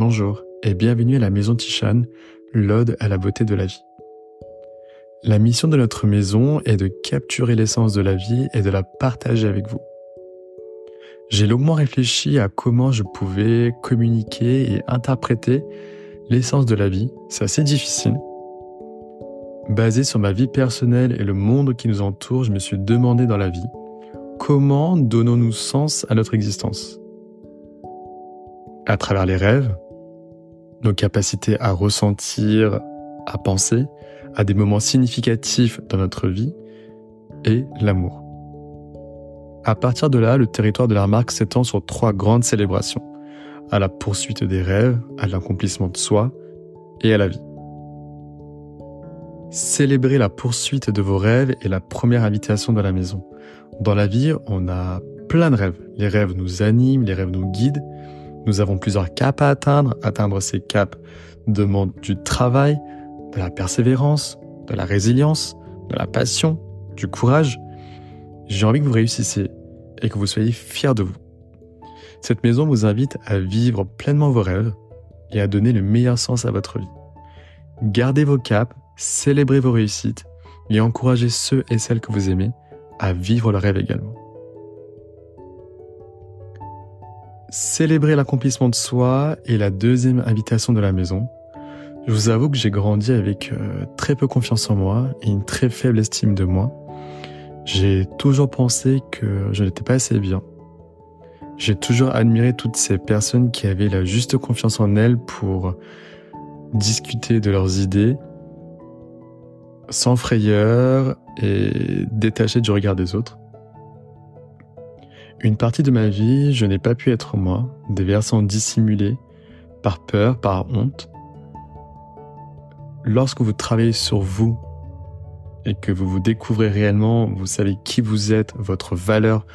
Bonjour et bienvenue à la maison Tishan, l'ode à la beauté de la vie. La mission de notre maison est de capturer l'essence de la vie et de la partager avec vous. J'ai longuement réfléchi à comment je pouvais communiquer et interpréter l'essence de la vie. C'est assez difficile. Basé sur ma vie personnelle et le monde qui nous entoure, je me suis demandé dans la vie, comment donnons-nous sens à notre existence? À travers les rêves, nos capacités à ressentir, à penser, à des moments significatifs dans notre vie, et l'amour. À partir de là, le territoire de la remarque s'étend sur trois grandes célébrations, à la poursuite des rêves, à l'accomplissement de soi et à la vie. Célébrer la poursuite de vos rêves est la première invitation de la maison. Dans la vie, on a plein de rêves. Les rêves nous animent, les rêves nous guident. Nous avons plusieurs caps à atteindre. Atteindre ces caps demande du travail, de la persévérance, de la résilience, de la passion, du courage. J'ai envie que vous réussissiez et que vous soyez fiers de vous. Cette maison vous invite à vivre pleinement vos rêves et à donner le meilleur sens à votre vie. Gardez vos caps, célébrez vos réussites et encouragez ceux et celles que vous aimez à vivre le rêve également. Célébrer l'accomplissement de soi est la deuxième invitation de la maison. Je vous avoue que j'ai grandi avec euh, très peu confiance en moi et une très faible estime de moi. J'ai toujours pensé que je n'étais pas assez bien. J'ai toujours admiré toutes ces personnes qui avaient la juste confiance en elles pour discuter de leurs idées sans frayeur et détaché du regard des autres. Une partie de ma vie, je n'ai pas pu être moi, des versants dissimulés, par peur, par honte. Lorsque vous travaillez sur vous et que vous vous découvrez réellement, vous savez qui vous êtes, votre valeur,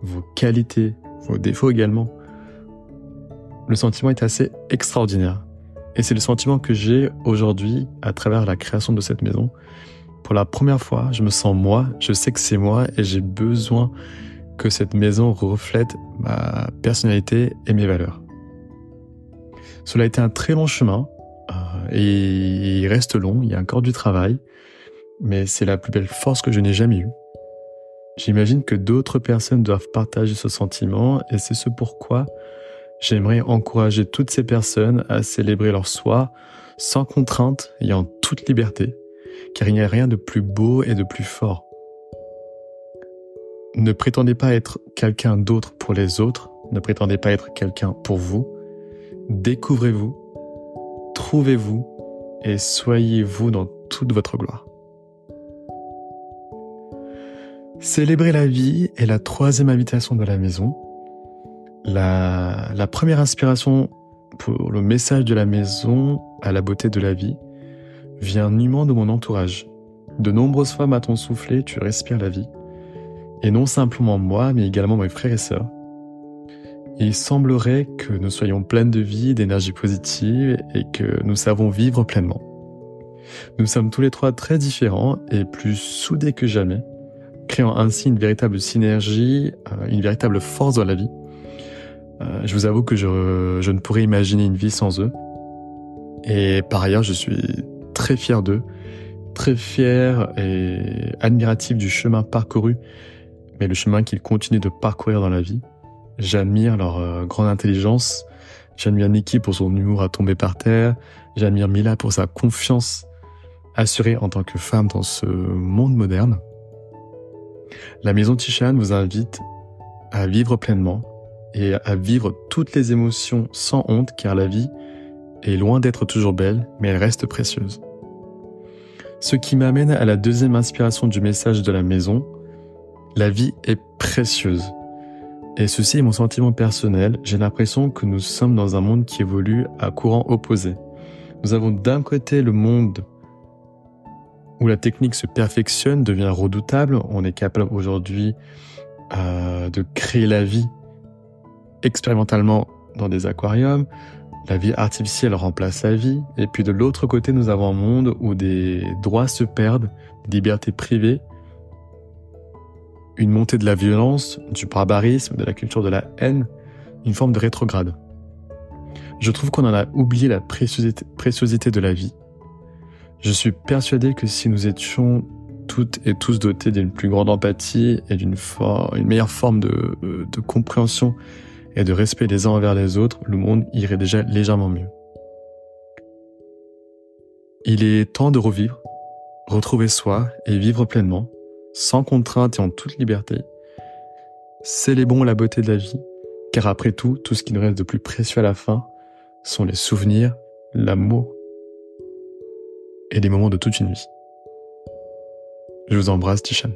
vos qualités, vos défauts également, le sentiment est assez extraordinaire. Et c'est le sentiment que j'ai aujourd'hui à travers la création de cette maison. Pour la première fois, je me sens moi, je sais que c'est moi et j'ai besoin que cette maison reflète ma personnalité et mes valeurs. Cela a été un très long chemin euh, et il reste long, il y a encore du travail, mais c'est la plus belle force que je n'ai jamais eue. J'imagine que d'autres personnes doivent partager ce sentiment et c'est ce pourquoi J'aimerais encourager toutes ces personnes à célébrer leur soi sans contrainte et en toute liberté, car il n'y a rien de plus beau et de plus fort. Ne prétendez pas être quelqu'un d'autre pour les autres, ne prétendez pas être quelqu'un pour vous. Découvrez-vous, trouvez-vous et soyez-vous dans toute votre gloire. Célébrer la vie est la troisième invitation de la maison la, première inspiration pour le message de la maison à la beauté de la vie vient nullement de mon entourage. De nombreuses fois m'a-t-on soufflé, tu respires la vie. Et non simplement moi, mais également mes frères et sœurs. il semblerait que nous soyons pleins de vie, d'énergie positive et que nous savons vivre pleinement. Nous sommes tous les trois très différents et plus soudés que jamais, créant ainsi une véritable synergie, euh, une véritable force dans la vie euh, je vous avoue que je, je ne pourrais imaginer une vie sans eux. Et par ailleurs, je suis très fier d'eux, très fier et admiratif du chemin parcouru, mais le chemin qu'ils continuent de parcourir dans la vie. J'admire leur euh, grande intelligence, j'admire Nikki pour son humour à tomber par terre, j'admire Mila pour sa confiance assurée en tant que femme dans ce monde moderne. La maison Tishan vous invite à vivre pleinement, et à vivre toutes les émotions sans honte car la vie est loin d'être toujours belle, mais elle reste précieuse. Ce qui m'amène à la deuxième inspiration du message de la maison, la vie est précieuse. Et ceci est mon sentiment personnel, j'ai l'impression que nous sommes dans un monde qui évolue à courant opposé. Nous avons d'un côté le monde où la technique se perfectionne, devient redoutable, on est capable aujourd'hui euh, de créer la vie expérimentalement dans des aquariums, la vie artificielle remplace la vie, et puis de l'autre côté, nous avons un monde où des droits se perdent, des libertés privées, une montée de la violence, du barbarisme, de la culture de la haine, une forme de rétrograde. Je trouve qu'on en a oublié la préciosité, de la vie. Je suis persuadé que si nous étions toutes et tous dotés d'une plus grande empathie et d'une une meilleure forme de, de compréhension et de respect les uns envers les autres, le monde irait déjà légèrement mieux. Il est temps de revivre, retrouver soi et vivre pleinement, sans contrainte et en toute liberté. Célébrons la beauté de la vie, car après tout, tout ce qui nous reste de plus précieux à la fin sont les souvenirs, l'amour et les moments de toute une vie. Je vous embrasse, Tishan.